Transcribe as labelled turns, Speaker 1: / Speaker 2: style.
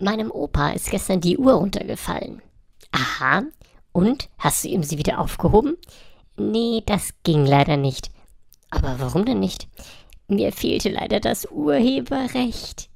Speaker 1: Meinem Opa ist gestern die Uhr runtergefallen. Aha. Und? Hast du ihm sie wieder aufgehoben? Nee, das ging leider nicht. Aber warum denn nicht? Mir fehlte leider das Urheberrecht.